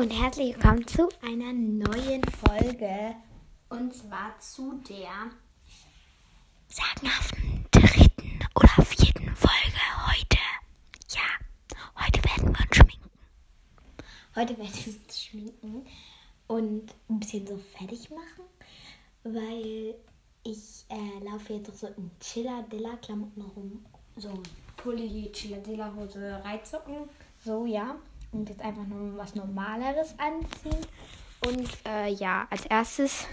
und herzlich willkommen zu einer neuen Folge. Und zwar zu der sagenhaften dritten oder vierten Folge heute. Ja, heute werden wir uns schminken. Heute werden wir uns schminken und ein bisschen so fertig machen, weil ich äh, laufe jetzt so in Chilla-Dilla-Klamotten rum. So Pulli, Chilla-Dilla-Hose, Reizsocken. So, ja und jetzt einfach nur was Normaleres anziehen. Und äh, ja, als erstes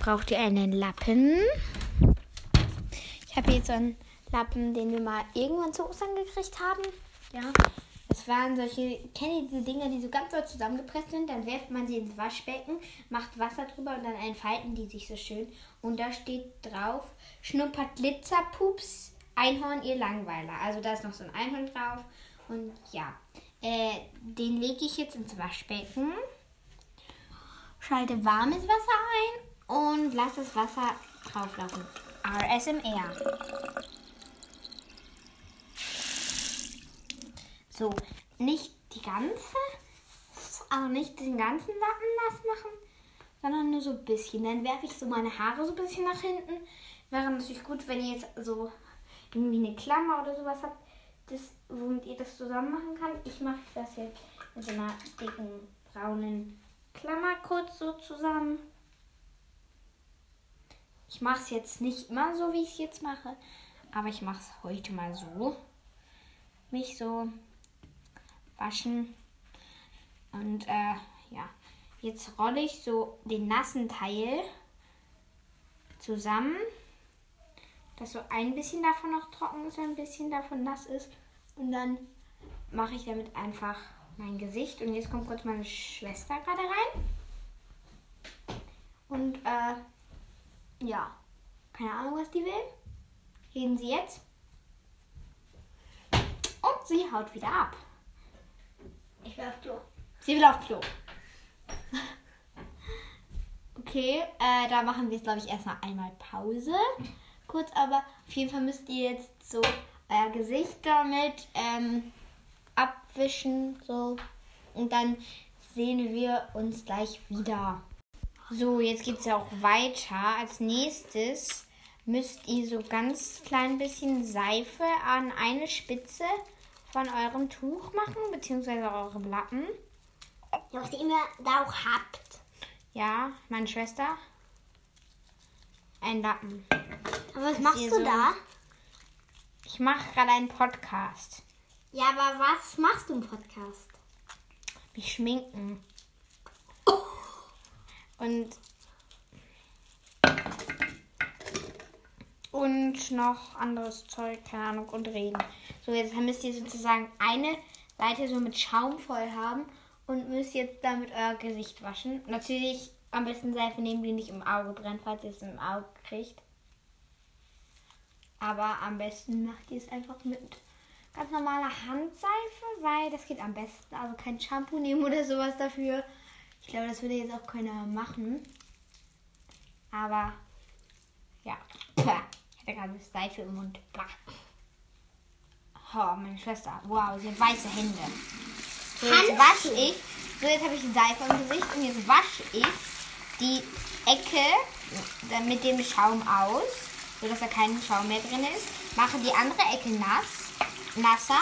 braucht ihr einen Lappen. Ich habe jetzt so einen Lappen, den wir mal irgendwann zu Ostern gekriegt haben. Ja, das waren solche, kennt ihr diese Dinger, die so ganz doll zusammengepresst sind? Dann werft man sie ins Waschbecken, macht Wasser drüber und dann entfalten die sich so schön. Und da steht drauf, schnuppert Glitzerpups, Einhorn, ihr Langweiler. Also da ist noch so ein Einhorn drauf. Und ja, äh, den lege ich jetzt ins Waschbecken, schalte warmes Wasser ein und lasse das Wasser drauflaufen. RSMR. So, nicht die ganze, also nicht den ganzen Lappen nass machen, sondern nur so ein bisschen. Dann werfe ich so meine Haare so ein bisschen nach hinten. Wäre natürlich gut, wenn ihr jetzt so irgendwie eine Klammer oder sowas habt, das, womit ihr das zusammen machen kann. Ich mache das jetzt mit so einer dicken braunen Klammer kurz so zusammen. Ich mache es jetzt nicht immer so, wie ich es jetzt mache, aber ich mache es heute mal so. Mich so waschen. Und äh, ja, jetzt rolle ich so den nassen Teil zusammen dass so ein bisschen davon noch trocken ist, ein bisschen davon nass ist. Und dann mache ich damit einfach mein Gesicht. Und jetzt kommt kurz meine Schwester gerade rein. Und äh, ja, keine Ahnung, was die will. Reden sie jetzt. Und sie haut wieder ab. Ich will auf Klo. Sie will auf Klo. okay, äh, da machen wir jetzt, glaube ich, erstmal einmal Pause kurz, aber auf jeden Fall müsst ihr jetzt so euer Gesicht damit ähm, abwischen. So. Und dann sehen wir uns gleich wieder. So, jetzt geht es ja auch weiter. Als nächstes müsst ihr so ganz klein bisschen Seife an eine Spitze von eurem Tuch machen, beziehungsweise eurem Lappen. Ja, was ihr immer da auch habt. Ja, meine Schwester. Ein Lappen. Aber was machst du so da? Ich mache gerade einen Podcast. Ja, aber was machst du im Podcast? Mich schminken. Und und noch anderes Zeug, keine Ahnung, und reden. So, jetzt müsst ihr sozusagen eine Seite so mit Schaum voll haben und müsst jetzt damit euer Gesicht waschen. Natürlich am besten Seife nehmen, die nicht im Auge brennt, falls ihr es im Auge kriegt. Aber am besten macht ihr es einfach mit ganz normaler Handseife, weil das geht am besten. Also kein Shampoo nehmen oder sowas dafür. Ich glaube, das würde jetzt auch keiner machen. Aber ja. Ich hatte gerade Seife im Mund. Oh, meine Schwester. Wow, sie hat weiße Hände. So, jetzt wasche ich. So, jetzt habe ich Seife im Gesicht und jetzt wasche ich die Ecke mit dem Schaum aus sodass da kein Schaum mehr drin ist. Mache die andere Ecke nass, nasser,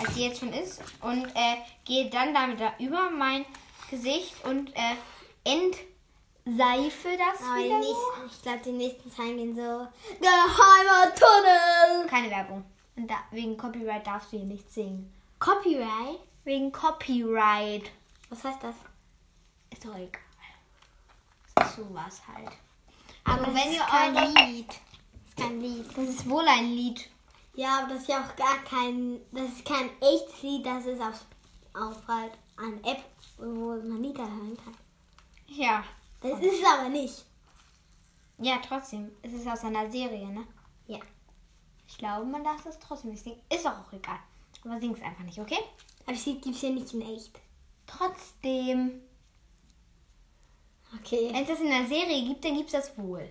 als sie jetzt schon ist. Und äh, gehe dann damit da über mein Gesicht und äh, entseife das Aber wieder. Nächsten, ich glaube, die nächsten Zeilen gehen so. Geheimer Tunnel! Keine Werbung. Und da, wegen Copyright darfst du hier nicht singen. Copyright? Wegen Copyright. Was heißt das? Ist doch egal. Sowas halt. Aber das wenn ihr kein eure Lied. Das ist kein Lied. Das ist wohl ein Lied. Ja, aber das ist ja auch gar kein. Das ist kein echtes Lied, das ist auf, auf halt eine App, wo man Lieder hören kann. Ja. Das ist es aber nicht. Ja, trotzdem. Es ist aus einer Serie, ne? Ja. Ich glaube, man darf das trotzdem nicht singen. Ist doch auch egal. Aber sing es einfach nicht, okay? Aber Lied gibt es ja nicht in echt. Trotzdem. Okay. Wenn es das in der Serie gibt, dann gibt es das wohl.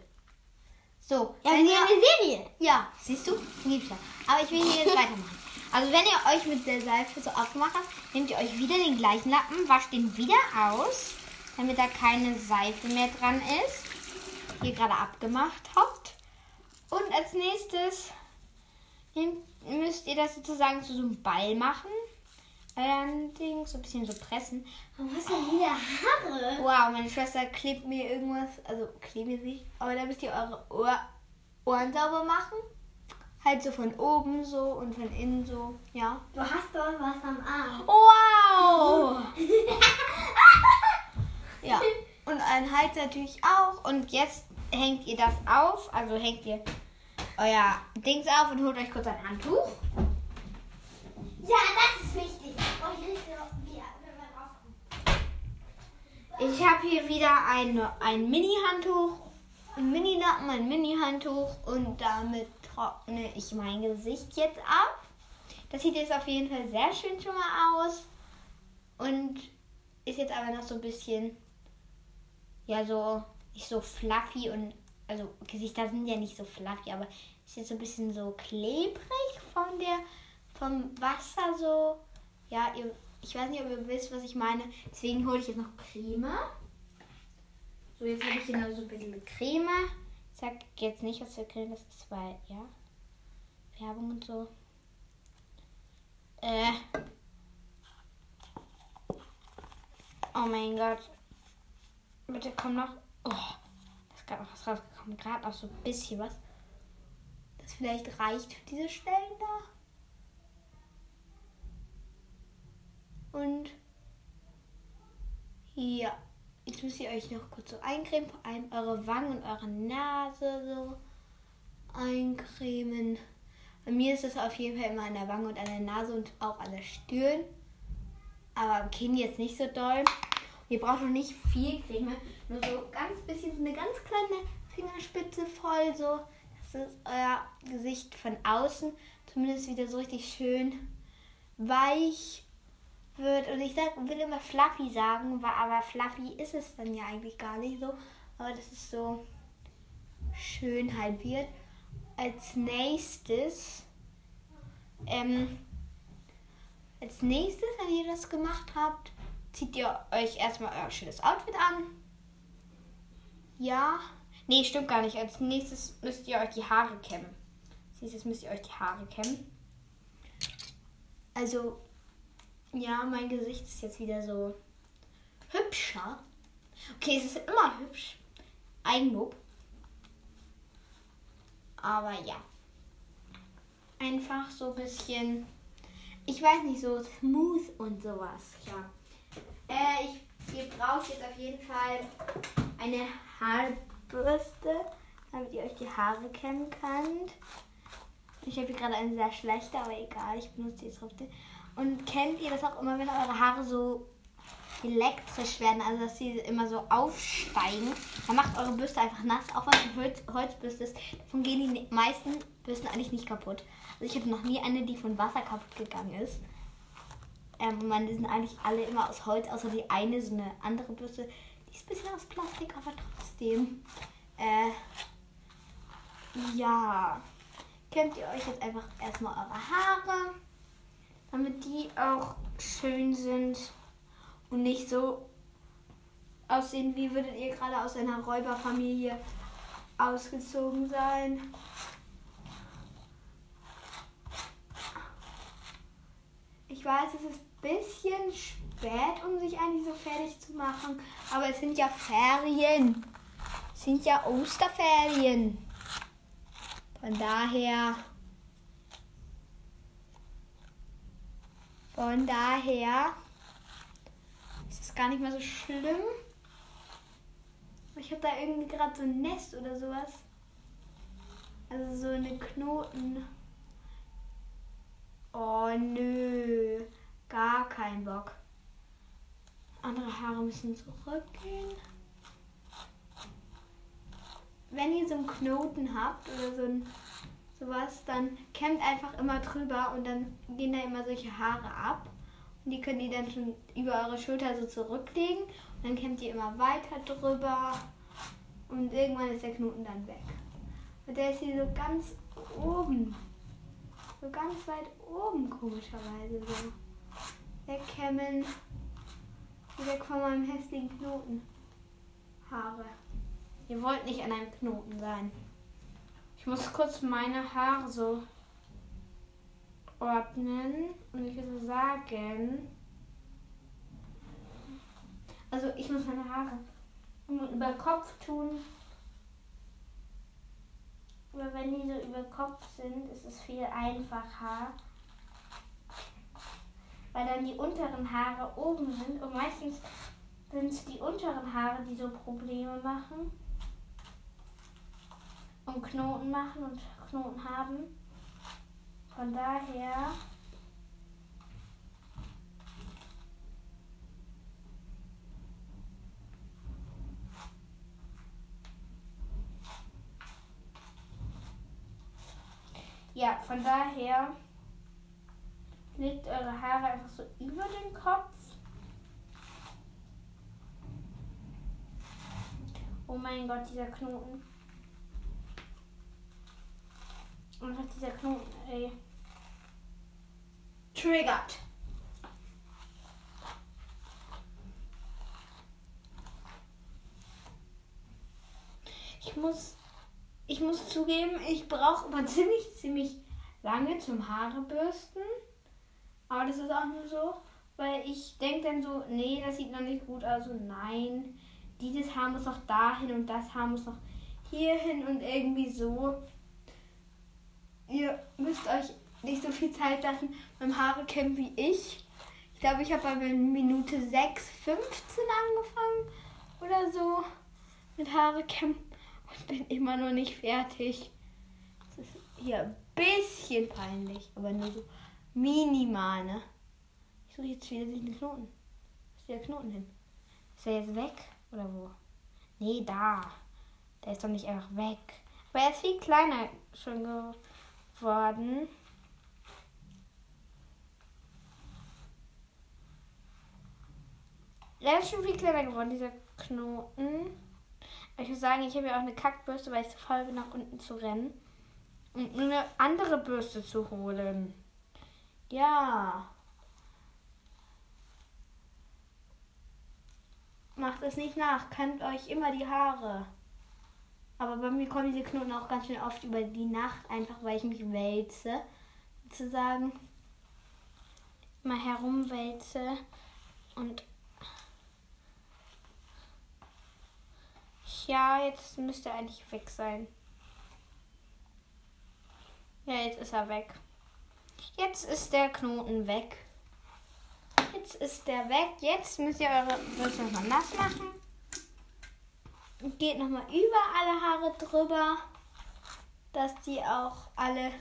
So. Ja, wenn ihr- eine Serie. ja, siehst du? Gibt's ja. Aber ich will hier jetzt weitermachen. Also wenn ihr euch mit der Seife so aufgemacht habt, nehmt ihr euch wieder den gleichen Lappen, wascht den wieder aus, damit da keine Seife mehr dran ist, die ihr gerade abgemacht habt. Und als nächstes müsst ihr das sozusagen zu so einem Ball machen. Euren Ding so ein bisschen so pressen. Warum hast du denn wieder Haare? Wow, meine Schwester klebt mir irgendwas, also klebt mir nicht, aber da müsst ihr eure Ohr, Ohren sauber machen. Halt so von oben so und von innen so, ja. Du hast doch was am Arm. Wow! ja. Und ein Hals natürlich auch. Und jetzt hängt ihr das auf, also hängt ihr euer Dings auf und holt euch kurz ein Handtuch. Ja, das ist wichtig. Oh, ich habe hier wieder ein, ein Mini-Handtuch, ein Mini-Lappen, ein Mini-Handtuch und damit trockne ich mein Gesicht jetzt ab. Das sieht jetzt auf jeden Fall sehr schön schon mal aus und ist jetzt aber noch so ein bisschen, ja, so nicht so fluffy und also Gesichter sind ja nicht so fluffy, aber ist jetzt so ein bisschen so klebrig von der vom Wasser so. Ja, ihr, ich weiß nicht, ob ihr wisst, was ich meine. Deswegen hole ich jetzt noch Creme. So, jetzt habe ich hier noch so ein bisschen Creme. Ich sag jetzt nicht, was für Creme das ist, weil, ja, Werbung und so. Äh. Oh mein Gott. Bitte komm noch. Oh, da ist gerade noch was rausgekommen. Gerade noch so ein bisschen was. Das vielleicht reicht für diese Stellen da. Und ja, jetzt müsst ihr euch noch kurz so eincremen, vor allem eure Wangen und eure Nase so eincremen. Bei mir ist es auf jeden Fall immer an der Wange und an der Nase und auch an der Stirn. Aber am Kinn jetzt nicht so doll. Ihr braucht noch nicht viel Creme, nur so ganz bisschen, so eine ganz kleine Fingerspitze voll, so dass es euer Gesicht von außen zumindest wieder so richtig schön weich wird. Und ich sag, will immer fluffy sagen, aber fluffy ist es dann ja eigentlich gar nicht so. Aber das ist so schön halt wird. Als nächstes, ähm, als nächstes, wenn ihr das gemacht habt, zieht ihr euch erstmal euer schönes Outfit an. Ja. Nee, stimmt gar nicht. Als nächstes müsst ihr euch die Haare kämmen. Als nächstes müsst ihr euch die Haare kämmen. Also, ja, mein Gesicht ist jetzt wieder so hübscher. Okay, es ist immer hübsch. Eigenlob. Aber ja. Einfach so ein bisschen, ich weiß nicht, so smooth und sowas. Ja. Äh, ich, ihr braucht jetzt auf jeden Fall eine Haarbürste, damit ihr euch die Haare kämmen könnt. Ich habe hier gerade eine sehr schlechte, aber egal, ich benutze die trotzdem. Und kennt ihr das auch immer, wenn eure Haare so elektrisch werden, also dass sie immer so aufsteigen? Dann macht eure Bürste einfach nass, auch wenn es eine Holz Holzbürste ist. Davon gehen die meisten Bürsten eigentlich nicht kaputt. Also ich hatte noch nie eine, die von Wasser kaputt gegangen ist. Ähm, man, die sind eigentlich alle immer aus Holz, außer die eine, so eine andere Bürste. Die ist ein bisschen aus Plastik, aber trotzdem. Äh, ja. Kämmt ihr euch jetzt einfach erstmal eure Haare damit die auch schön sind und nicht so aussehen, wie würdet ihr gerade aus einer Räuberfamilie ausgezogen sein. Ich weiß, es ist ein bisschen spät, um sich eigentlich so fertig zu machen, aber es sind ja Ferien. Es sind ja Osterferien. Von daher Von daher ist es gar nicht mehr so schlimm. Ich habe da irgendwie gerade so ein Nest oder sowas. Also so eine Knoten. Oh nö, gar kein Bock. Andere Haare müssen zurückgehen. Wenn ihr so einen Knoten habt oder so ein sowas, dann kämmt einfach immer drüber und dann gehen da immer solche Haare ab. Und die könnt ihr dann schon über eure Schulter so zurücklegen. Und dann kämmt ihr immer weiter drüber. Und irgendwann ist der Knoten dann weg. Und der ist hier so ganz oben. So ganz weit oben komischerweise so. Wegkämmen. Weg von meinem hässlichen Knoten. Haare. Ihr wollt nicht an einem Knoten sein. Ich muss kurz meine Haare so ordnen und ich würde sagen. Also ich muss meine Haare über Kopf tun. Aber wenn die so über Kopf sind, ist es viel einfacher. Weil dann die unteren Haare oben sind und meistens sind es die unteren Haare, die so Probleme machen. Und Knoten machen und Knoten haben. Von daher Ja, von daher legt eure Haare einfach so über den Kopf. Oh mein Gott, dieser Knoten. Einfach dieser Knoten, ey. Triggert. Ich muss ich muss zugeben, ich brauche aber ziemlich, ziemlich lange zum Haarebürsten. Aber das ist auch nur so, weil ich denke dann so, nee, das sieht noch nicht gut aus. Also nein, dieses Haar muss noch dahin und das Haar muss noch hierhin und irgendwie so. Ihr müsst euch nicht so viel Zeit lassen beim Haarekämmen wie ich. Ich glaube, ich habe bei Minute 6, 15 angefangen oder so mit Haarekämmen und bin immer noch nicht fertig. Das ist hier ein bisschen peinlich, aber nur so minimal, ne? Ich suche jetzt wieder den Knoten. Wo ist der Knoten hin? Ist er jetzt weg? Oder wo? Nee, da. Der ist doch nicht einfach weg. Aber er ist viel kleiner schon geworden. Er ist schon viel kleiner geworden, dieser Knoten. Ich muss sagen, ich habe ja auch eine Kackbürste, weil ich zu faul bin, nach unten zu rennen. Und eine andere Bürste zu holen. Ja. Macht es nicht nach, kämmt euch immer die Haare. Aber bei mir kommen diese Knoten auch ganz schön oft über die Nacht, einfach weil ich mich wälze, sozusagen. Mal herumwälze und Ja, jetzt müsste er eigentlich weg sein. Ja, jetzt ist er weg. Jetzt ist der Knoten weg. Jetzt ist der weg. Jetzt müsst ihr eure Bürste nochmal nass machen. Geht nochmal über alle Haare drüber, dass die auch alle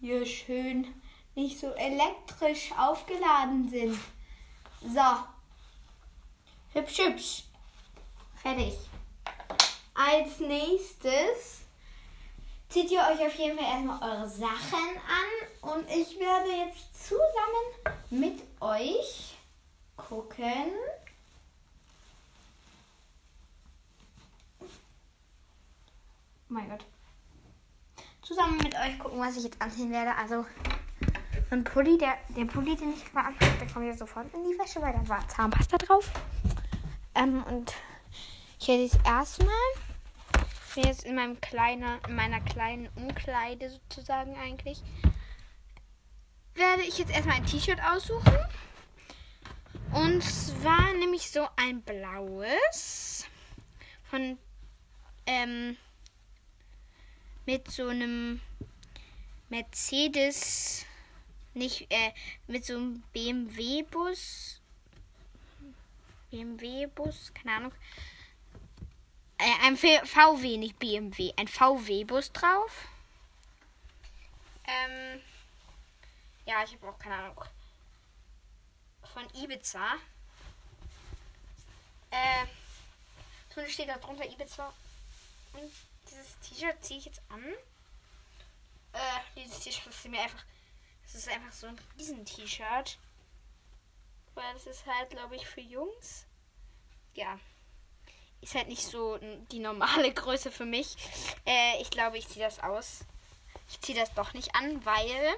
hier schön nicht so elektrisch aufgeladen sind. So. Hübsch, hübsch. Fertig. Als nächstes zieht ihr euch auf jeden Fall erstmal eure Sachen an und ich werde jetzt zusammen mit euch gucken. Mein Gott. Zusammen mit euch gucken, was ich jetzt anziehen werde. Also ein Pulli, der, der Pulli, den ich gerade anhabe, der kommt jetzt sofort in die Wäsche, weil da war Zahnpasta drauf. Ähm, und ich werde jetzt erstmal bin jetzt in meinem kleinen, in meiner kleinen Umkleide sozusagen eigentlich. Werde ich jetzt erstmal ein T-Shirt aussuchen. Und zwar nämlich so ein blaues von ähm, mit so einem Mercedes, nicht äh, mit so einem BMW-Bus, BMW-Bus, keine Ahnung, äh, ein VW, nicht BMW, ein VW-Bus drauf. Ähm, ja, ich habe auch keine Ahnung. Von Ibiza. Äh, so steht da drunter Ibiza. Und dieses T-Shirt ziehe ich jetzt an. Äh, dieses T-Shirt ist mir einfach. Das ist einfach so ein Riesen-T-Shirt. Weil das ist halt, glaube ich, für Jungs. Ja ist halt nicht so die normale Größe für mich. Äh, ich glaube, ich ziehe das aus. Ich ziehe das doch nicht an, weil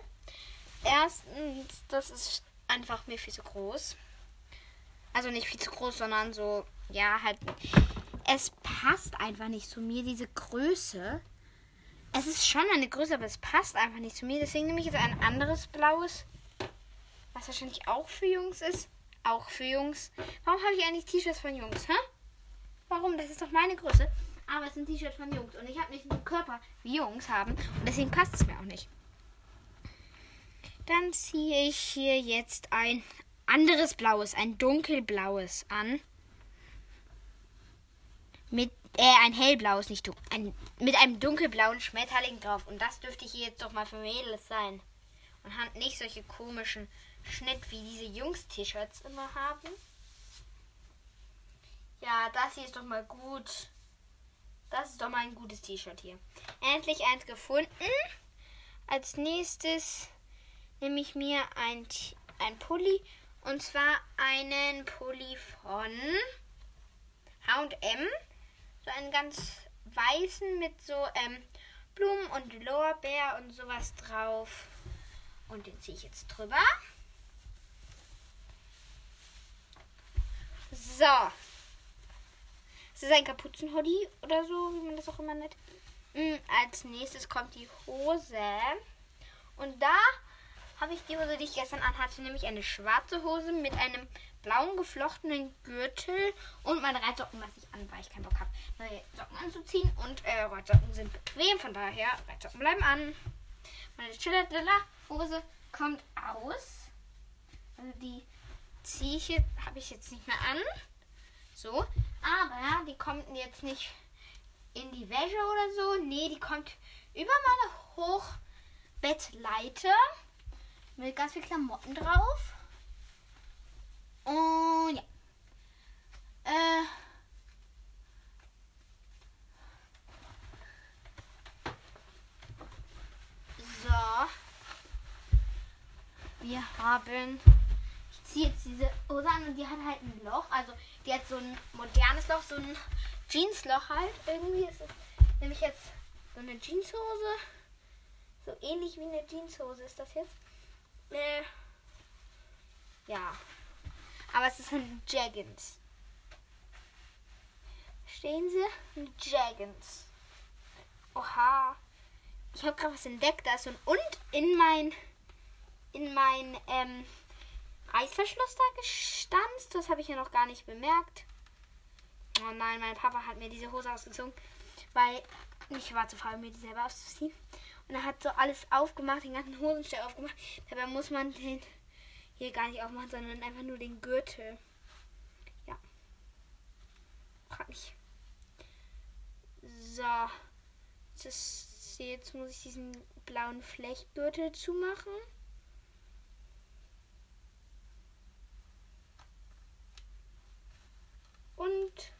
Erstens, das ist einfach mir viel zu groß. Also nicht viel zu groß, sondern so, ja, halt. Es passt einfach nicht zu mir, diese Größe. Es ist schon eine Größe, aber es passt einfach nicht zu mir. Deswegen nehme ich jetzt ein anderes blaues, was wahrscheinlich auch für Jungs ist. Auch für Jungs. Warum habe ich eigentlich T-Shirts von Jungs, hä? Warum? Das ist doch meine Größe. Aber es sind T-Shirts von Jungs. Und ich habe nicht einen Körper wie Jungs haben. Und deswegen passt es mir auch nicht. Dann ziehe ich hier jetzt ein anderes blaues, ein dunkelblaues an. Mit, äh, ein hellblaues, nicht dunkel. Ein, mit einem dunkelblauen Schmetterling drauf. Und das dürfte hier jetzt doch mal für Mädels sein. Und hat nicht solche komischen Schnitt wie diese Jungs-T-Shirts immer haben. Ja, das hier ist doch mal gut. Das ist doch mal ein gutes T-Shirt hier. Endlich eins gefunden. Als nächstes nehme ich mir ein, ein Pulli. Und zwar einen Pulli von H&M. So einen ganz weißen mit so ähm, Blumen und Lorbeer und sowas drauf. Und den ziehe ich jetzt drüber. So. Es ist ein Kapuzenhoodie oder so, wie man das auch immer nennt. Mhm, als nächstes kommt die Hose. Und da habe ich die Hose, die ich gestern anhatte, nämlich eine schwarze Hose mit einem blauen geflochtenen Gürtel und meine Reitsocken lasse ich an, weil ich keinen Bock habe, neue Socken anzuziehen. Und äh, Reitsocken sind bequem, von daher Reitsocken bleiben an. Meine Chilladilla-Hose kommt aus. Also die ziehe ich jetzt, habe ich jetzt nicht mehr an. So, aber die kommt jetzt nicht in die Wäsche oder so. Nee, die kommt über meine Hochbettleiter mit ganz viel Klamotten drauf. Und ja. Äh. So. Wir haben. Ich ziehe jetzt diese Hose an und die hat halt ein Loch. Also die hat so ein modernes Loch, so ein Jeansloch halt. Irgendwie ist es nämlich jetzt so eine Jeanshose. So ähnlich wie eine Jeanshose ist das jetzt. Äh, ja. Aber es ist ein Jaggins. Stehen Sie? Ein Jaggins. Oha. Ich habe gerade was entdeckt. Da ist so ein Und in mein in mein ähm, Reißverschluss da gestanzt. Das habe ich ja noch gar nicht bemerkt. Oh nein, mein Papa hat mir diese Hose ausgezogen, weil ich war zu faul, mir die selber auszuziehen. Und er hat so alles aufgemacht, den ganzen Hosenstall aufgemacht. Dabei muss man den hier gar nicht aufmachen, sondern einfach nur den Gürtel. Ja. Frag. So. Das, jetzt muss ich diesen blauen Flechtgürtel zumachen. Und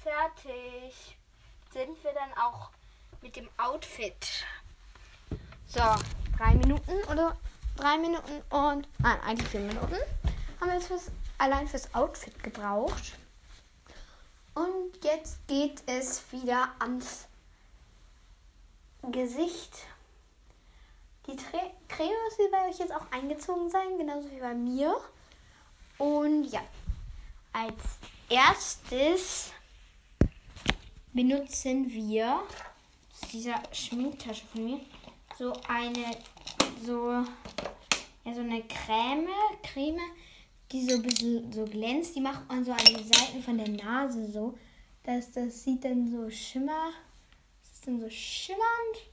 fertig sind wir dann auch mit dem Outfit. So, drei Minuten oder drei Minuten und nein, eigentlich vier Minuten haben wir jetzt fürs, allein fürs Outfit gebraucht. Und jetzt geht es wieder ans Gesicht. Die Tre Creme muss bei euch jetzt auch eingezogen sein, genauso wie bei mir. Und ja, als erstes benutzen wir dieser Schminktasche von mir so eine so ja so eine Creme Creme die so ein bisschen so glänzt die macht man so an die Seiten von der Nase so dass das sieht dann so schimmer das ist dann so schimmernd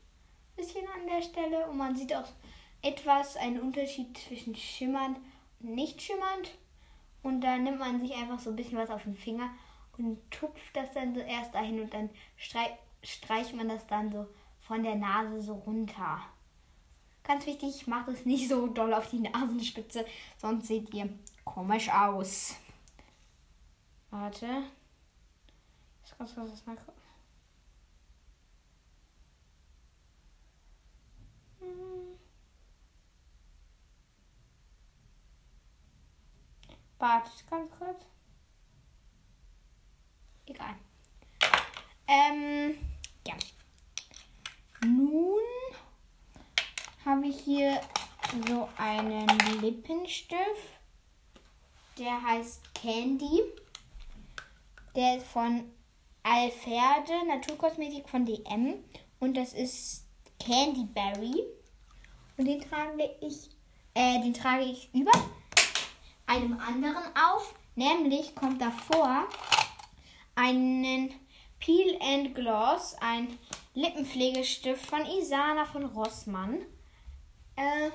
bisschen an der Stelle und man sieht auch etwas einen Unterschied zwischen schimmernd und nicht schimmernd und dann nimmt man sich einfach so ein bisschen was auf den Finger und tupft das dann so erst dahin und dann streicht streicht man das dann so von der Nase so runter. Ganz wichtig, macht es nicht so doll auf die Nasenspitze, sonst seht ihr komisch aus. Warte. Ich muss was nachgucken. Hm. Warte, ganz kurz. Egal. Ähm, ja. Nun habe ich hier so einen Lippenstift. Der heißt Candy. Der ist von Alferde, Naturkosmetik von DM. Und das ist Candy Berry. Und den trage ich, äh, den trage ich über einem anderen auf. Nämlich kommt davor einen Peel and Gloss, ein Lippenpflegestift von Isana von Rossmann äh,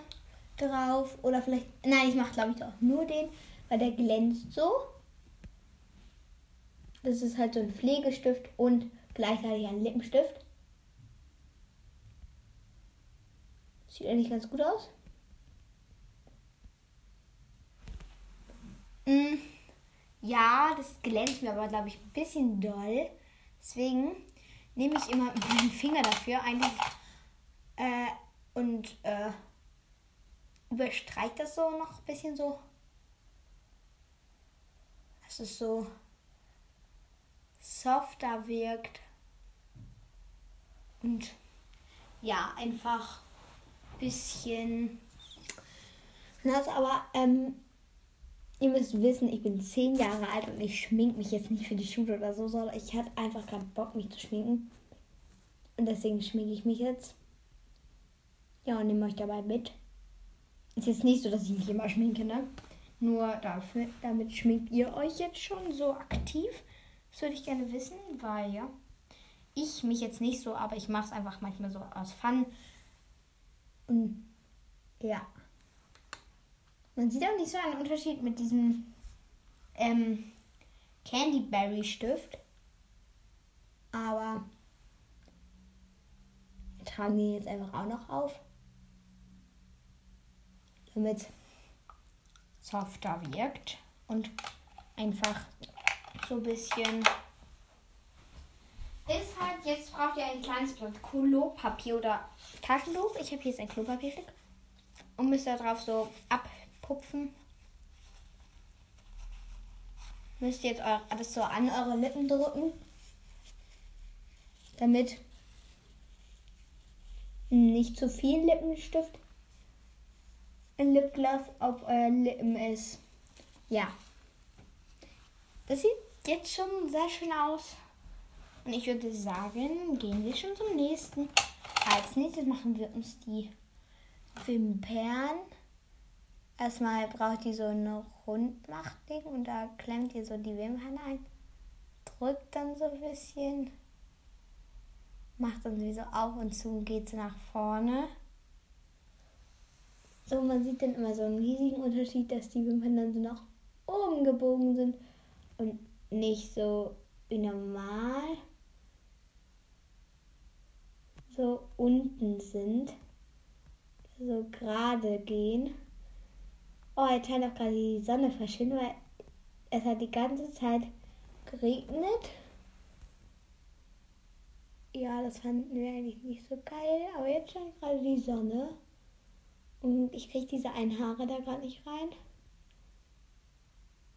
drauf. Oder vielleicht, nein, ich mache glaube ich auch nur den, weil der glänzt so. Das ist halt so ein Pflegestift und gleichzeitig ein Lippenstift. Sieht eigentlich ganz gut aus. Mm, ja, das glänzt mir aber, glaube ich, ein bisschen doll. Deswegen nehme ich immer meinen Finger dafür eigentlich äh, und äh, überstreicht das so noch ein bisschen so. Dass es so softer wirkt. Und ja, einfach ein bisschen. Das aber, ähm, ihr müsst wissen, ich bin zehn Jahre alt und ich schmink mich jetzt nicht für die Schule oder so, sondern ich hatte einfach keinen Bock, mich zu schminken. Und deswegen schminke ich mich jetzt. Ja, und nehme euch dabei mit. Ist jetzt nicht so, dass ich mich immer schminke, ne? Nur dafür, damit schminkt ihr euch jetzt schon so aktiv. Das würde ich gerne wissen, weil ja, ich mich jetzt nicht so, aber ich mache es einfach manchmal so aus Fun. Und ja. Man sieht auch nicht so einen Unterschied mit diesem ähm, Candyberry Stift. Aber wir tragen den jetzt einfach auch noch auf damit softer wirkt und einfach so ein bisschen ist halt, jetzt braucht ihr ein kleines Blatt Klopapier oder Taschentuch. Ich habe hier jetzt ein Klopapierstück und müsst da drauf so abpupfen. Müsst ihr jetzt alles so an eure Lippen drücken, damit nicht zu viel Lippenstift Lipgloss auf euren Lippen ist. Ja. Das sieht jetzt schon sehr schön aus. Und ich würde sagen, gehen wir schon zum nächsten. Als nächstes machen wir uns die Wimpern. Erstmal braucht ihr so eine Rundmachding und da klemmt ihr so die Wimpern ein. Drückt dann so ein bisschen. Macht dann so auf und zu und geht so nach vorne. So, man sieht dann immer so einen riesigen Unterschied, dass die Wimpern dann so nach oben gebogen sind und nicht so wie normal so unten sind. So gerade gehen. Oh, jetzt scheint auch gerade die Sonne verschwinden, weil es hat die ganze Zeit geregnet. Ja, das fanden wir eigentlich nicht so geil, aber jetzt scheint gerade die Sonne. Und ich kriege diese einen Haare da gerade nicht rein.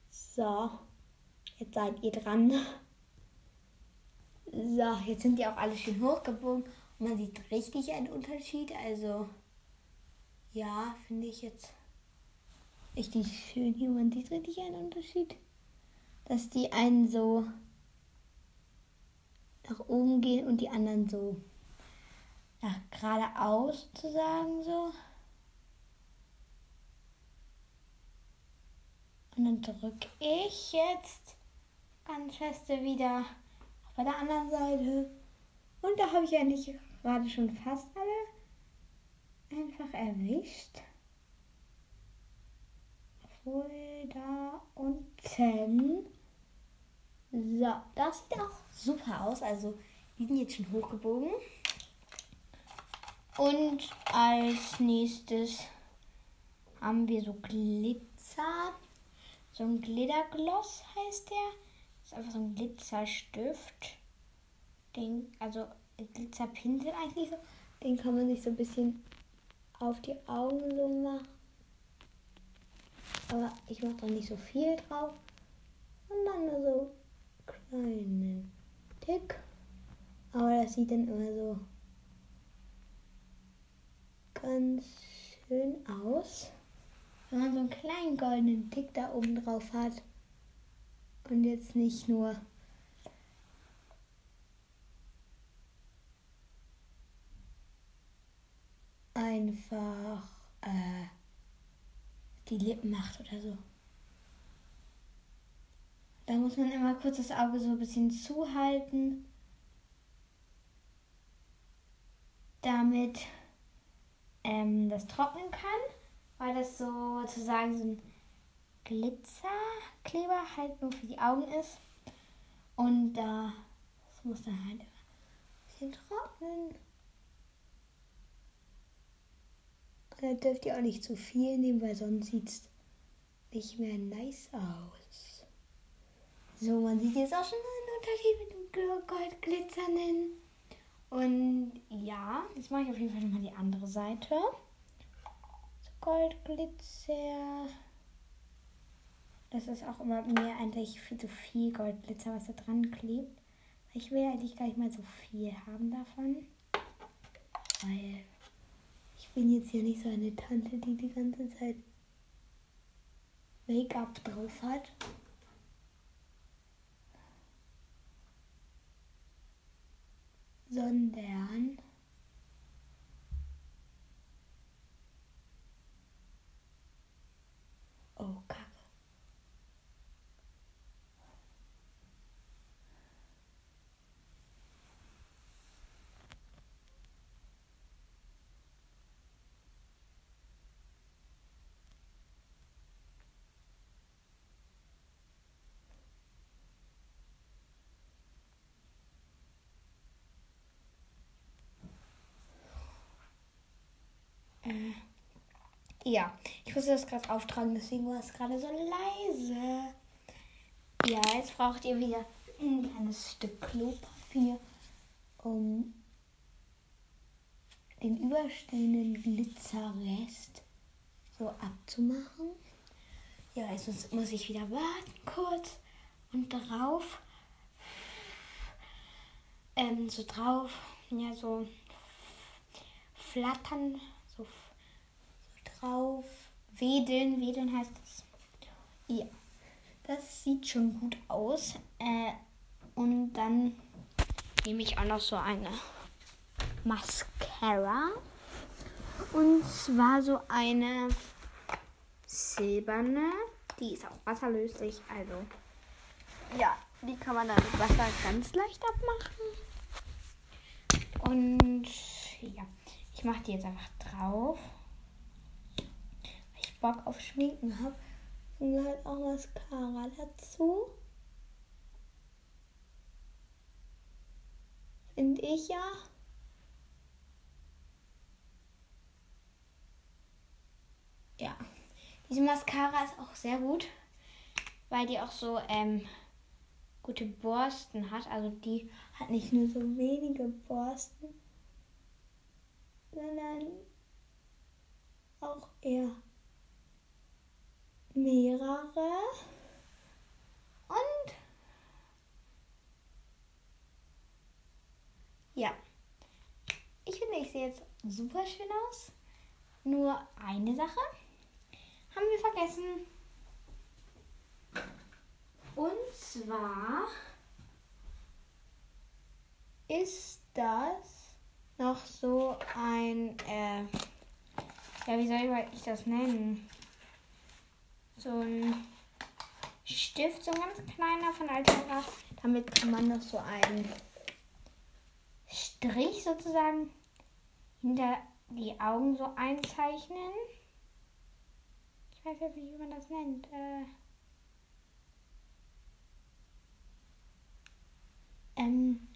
So, jetzt seid ihr dran. So, jetzt sind die auch alle schön hochgebogen und man sieht richtig einen Unterschied. Also, ja, finde ich jetzt richtig schön hier. Man sieht richtig einen Unterschied. Dass die einen so nach oben gehen und die anderen so nach geradeaus zu sagen so. Und dann drücke ich jetzt ganz feste wieder bei der anderen Seite. Und da habe ich eigentlich gerade schon fast alle einfach erwischt. Obwohl da unten. So, das sieht auch super aus. Also, die sind jetzt schon hochgebogen. Und als nächstes haben wir so Glitzer. So ein Glittergloss heißt der. Ist einfach so ein Glitzerstift. Den, also Glitzerpinsel eigentlich so. Den kann man sich so ein bisschen auf die Augen so machen. Aber ich mache da nicht so viel drauf. Und dann nur so kleine Tick. Aber das sieht dann immer so ganz schön aus, wenn man so einen kleinen goldenen Tick da oben drauf hat und jetzt nicht nur einfach äh, die Lippen macht oder so. Da muss man immer kurz das Auge so ein bisschen zuhalten, damit ähm, das trocknen kann, weil das sozusagen so ein Glitzerkleber halt nur für die Augen ist. Und da das muss dann halt ein bisschen trocknen. Und da dürft ihr auch nicht zu viel nehmen, weil sonst sieht es nicht mehr nice aus. So, man sieht jetzt auch schon einen Unterschied mit dem Goldglitzernden. Und ja, jetzt mache ich auf jeden Fall nochmal die andere Seite. Goldglitzer. Das ist auch immer mir eigentlich viel zu viel Goldglitzer, was da dran klebt. Ich will eigentlich gar nicht mal so viel haben davon. Weil ich bin jetzt hier nicht so eine Tante, die die ganze Zeit Make-up drauf hat. sondern oh Kacke. Äh, ja, ich musste das gerade auftragen, deswegen war es gerade so leise. Ja, jetzt braucht ihr wieder ein kleines Stück Klopapier, um den überstehenden Glitzerrest so abzumachen. Ja, jetzt muss ich wieder warten kurz und drauf, ähm, so drauf, ja, so flattern drauf. Wedeln, wedeln heißt das. Ja, das sieht schon gut aus. Äh, und dann nehme ich auch noch so eine Mascara. Und zwar so eine silberne. Die ist auch wasserlöslich. Also, ja, die kann man dann mit Wasser ganz leicht abmachen. Und ja. Ich mache die jetzt einfach drauf. Bock auf Schminken habe. Und halt auch Mascara dazu. Finde ich ja. Ja. Diese Mascara ist auch sehr gut, weil die auch so ähm, gute Borsten hat. Also die hat nicht nur so wenige Borsten, sondern auch eher mehrere. Und ja, ich finde, ich sehe jetzt super schön aus. Nur eine Sache haben wir vergessen. Und zwar ist das noch so ein, äh, ja, wie soll ich das nennen? So ein Stift, so ein ganz kleiner von Altera. Damit kann man noch so einen Strich sozusagen hinter die Augen so einzeichnen. Ich weiß jetzt nicht, wie man das nennt. Äh, ähm,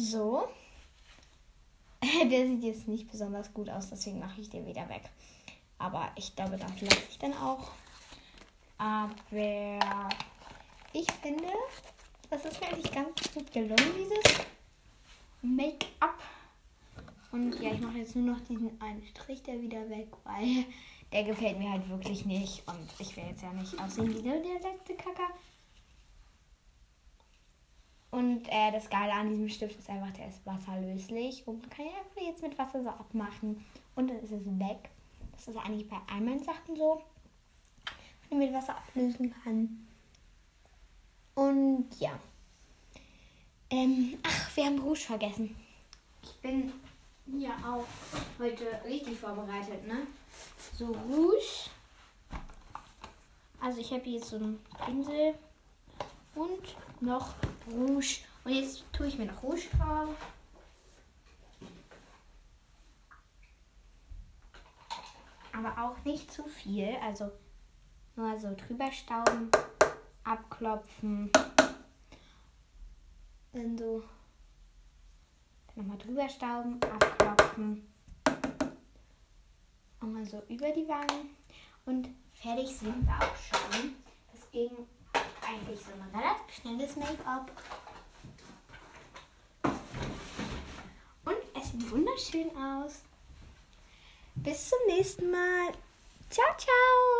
So. Der sieht jetzt nicht besonders gut aus, deswegen mache ich den wieder weg. Aber ich glaube, das lasse ich dann auch. Aber ich finde, das ist mir eigentlich ganz gut gelungen, dieses Make-up. Und ja, ich mache jetzt nur noch diesen einen Strich da wieder weg, weil der gefällt mir halt wirklich nicht. Und ich will jetzt ja nicht aussehen wie der letzte Kacker. Und äh, das Geile an diesem Stift ist einfach, der ist wasserlöslich. Und man kann ihn einfach jetzt mit Wasser so abmachen. Und dann ist es weg. Das ist eigentlich bei all meinen Sachen so. Wenn man mit Wasser ablösen kann. Und ja. Ähm, ach, wir haben Rouge vergessen. Ich bin ja auch heute richtig vorbereitet, ne? So Rouge. Also ich habe hier jetzt so einen Pinsel und noch Rouge. Und jetzt tue ich mir noch Rouge drauf. Aber auch nicht zu viel. Also nur so drüber stauben, abklopfen. Dann so nochmal drüber stauben, abklopfen. Und mal so über die Wangen. Und fertig sind wir auch schon. Das ging eigentlich so ein relativ schnelles Make-up. Und es sieht wunderschön aus. Bis zum nächsten Mal. Ciao, ciao.